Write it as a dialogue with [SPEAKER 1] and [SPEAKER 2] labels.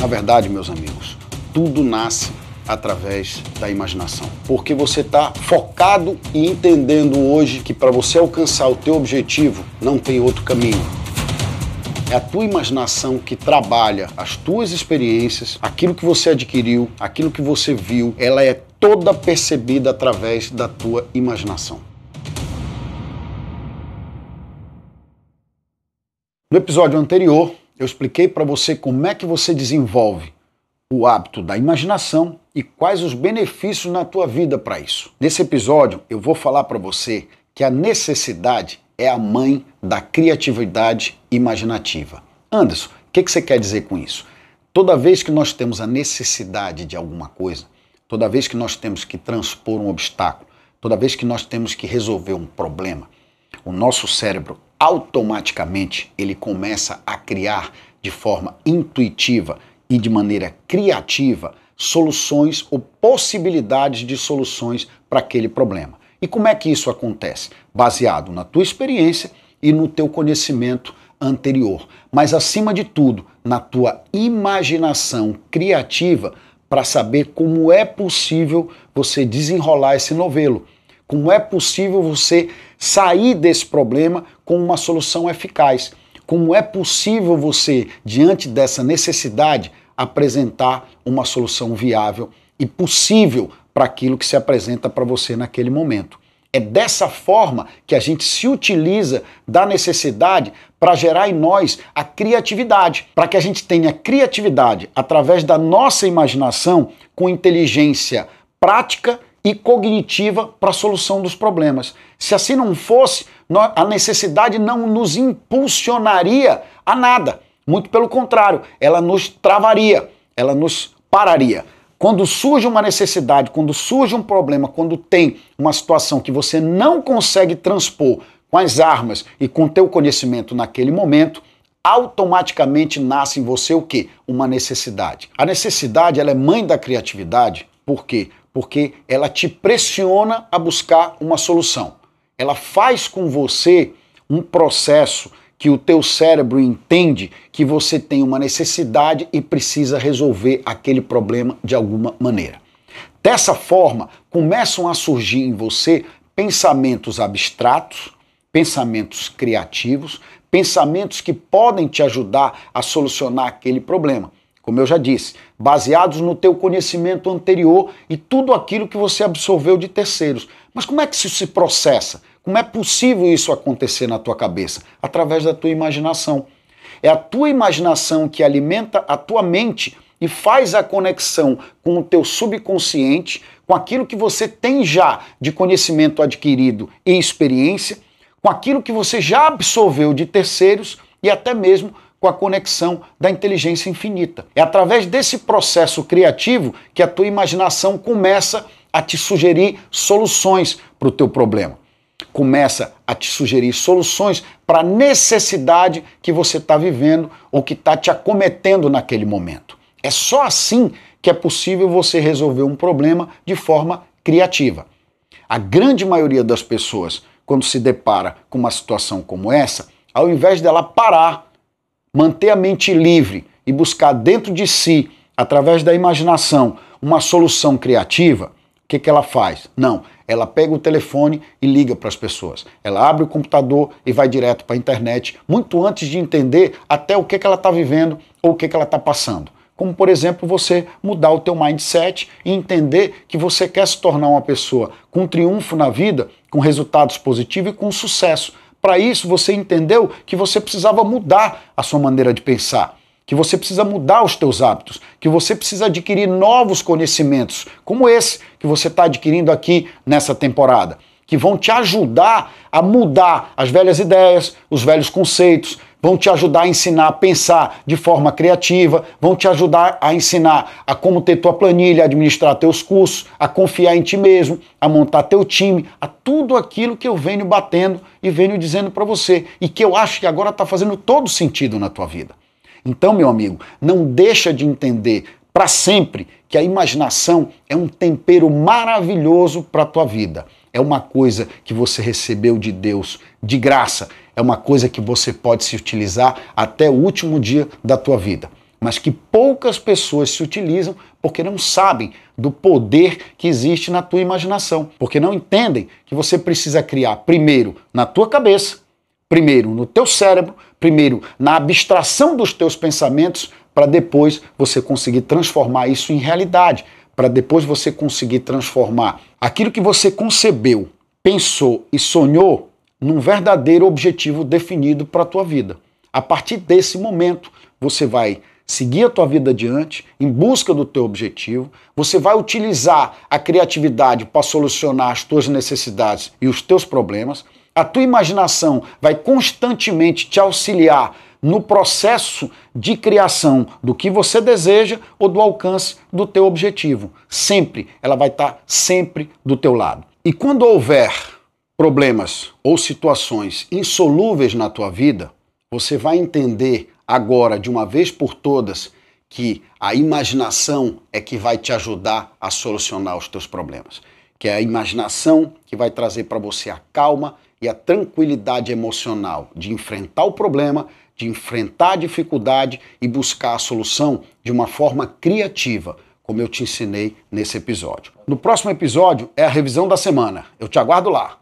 [SPEAKER 1] Na verdade, meus amigos, tudo nasce através da imaginação. Porque você está focado e entendendo hoje que para você alcançar o teu objetivo não tem outro caminho. É a tua imaginação que trabalha as tuas experiências, aquilo que você adquiriu, aquilo que você viu, ela é toda percebida através da tua imaginação. No episódio anterior, eu expliquei para você como é que você desenvolve o hábito da imaginação e quais os benefícios na tua vida para isso. Nesse episódio, eu vou falar para você que a necessidade é a mãe da criatividade imaginativa. Anderson, o que, que você quer dizer com isso? Toda vez que nós temos a necessidade de alguma coisa, toda vez que nós temos que transpor um obstáculo, toda vez que nós temos que resolver um problema, o nosso cérebro automaticamente ele começa a criar de forma intuitiva e de maneira criativa soluções ou possibilidades de soluções para aquele problema. E como é que isso acontece? Baseado na tua experiência e no teu conhecimento anterior, mas acima de tudo, na tua imaginação criativa para saber como é possível você desenrolar esse novelo, como é possível você sair desse problema com uma solução eficaz, como é possível você, diante dessa necessidade, apresentar uma solução viável e possível para aquilo que se apresenta para você naquele momento. É dessa forma que a gente se utiliza da necessidade para gerar em nós a criatividade, para que a gente tenha criatividade através da nossa imaginação com inteligência prática e cognitiva para a solução dos problemas. Se assim não fosse, a necessidade não nos impulsionaria a nada. Muito pelo contrário, ela nos travaria, ela nos pararia. Quando surge uma necessidade, quando surge um problema, quando tem uma situação que você não consegue transpor com as armas e com o teu conhecimento naquele momento, automaticamente nasce em você o quê? Uma necessidade. A necessidade, ela é mãe da criatividade, por quê? Porque ela te pressiona a buscar uma solução. Ela faz com você um processo que o teu cérebro entende que você tem uma necessidade e precisa resolver aquele problema de alguma maneira. Dessa forma, começam a surgir em você pensamentos abstratos, pensamentos criativos, pensamentos que podem te ajudar a solucionar aquele problema. Como eu já disse, baseados no teu conhecimento anterior e tudo aquilo que você absorveu de terceiros. Mas como é que isso se processa? Como é possível isso acontecer na tua cabeça? Através da tua imaginação. É a tua imaginação que alimenta a tua mente e faz a conexão com o teu subconsciente, com aquilo que você tem já de conhecimento adquirido e experiência, com aquilo que você já absorveu de terceiros e até mesmo com a conexão da inteligência infinita. É através desse processo criativo que a tua imaginação começa a te sugerir soluções para o teu problema começa a te sugerir soluções para a necessidade que você está vivendo ou que está te acometendo naquele momento. É só assim que é possível você resolver um problema de forma criativa. A grande maioria das pessoas, quando se depara com uma situação como essa, ao invés dela parar, manter a mente livre e buscar dentro de si, através da imaginação, uma solução criativa, o que, que ela faz? Não, ela pega o telefone e liga para as pessoas. Ela abre o computador e vai direto para a internet, muito antes de entender até o que, que ela está vivendo ou o que, que ela está passando. Como, por exemplo, você mudar o teu mindset e entender que você quer se tornar uma pessoa com triunfo na vida, com resultados positivos e com sucesso. Para isso, você entendeu que você precisava mudar a sua maneira de pensar que você precisa mudar os teus hábitos, que você precisa adquirir novos conhecimentos, como esse que você está adquirindo aqui nessa temporada, que vão te ajudar a mudar as velhas ideias, os velhos conceitos, vão te ajudar a ensinar a pensar de forma criativa, vão te ajudar a ensinar a como ter tua planilha, administrar teus cursos, a confiar em ti mesmo, a montar teu time, a tudo aquilo que eu venho batendo e venho dizendo para você e que eu acho que agora está fazendo todo sentido na tua vida. Então, meu amigo, não deixa de entender para sempre que a imaginação é um tempero maravilhoso para a tua vida. É uma coisa que você recebeu de Deus de graça. É uma coisa que você pode se utilizar até o último dia da tua vida. mas que poucas pessoas se utilizam porque não sabem do poder que existe na tua imaginação, porque não entendem que você precisa criar primeiro na tua cabeça, primeiro no teu cérebro, primeiro na abstração dos teus pensamentos, para depois você conseguir transformar isso em realidade, para depois você conseguir transformar aquilo que você concebeu, pensou e sonhou num verdadeiro objetivo definido para a tua vida. A partir desse momento, você vai seguir a tua vida adiante em busca do teu objetivo, você vai utilizar a criatividade para solucionar as tuas necessidades e os teus problemas. A tua imaginação vai constantemente te auxiliar no processo de criação do que você deseja ou do alcance do teu objetivo. Sempre, ela vai estar sempre do teu lado. E quando houver problemas ou situações insolúveis na tua vida, você vai entender agora, de uma vez por todas, que a imaginação é que vai te ajudar a solucionar os teus problemas. Que é a imaginação que vai trazer para você a calma e a tranquilidade emocional de enfrentar o problema, de enfrentar a dificuldade e buscar a solução de uma forma criativa, como eu te ensinei nesse episódio. No próximo episódio é a revisão da semana. Eu te aguardo lá.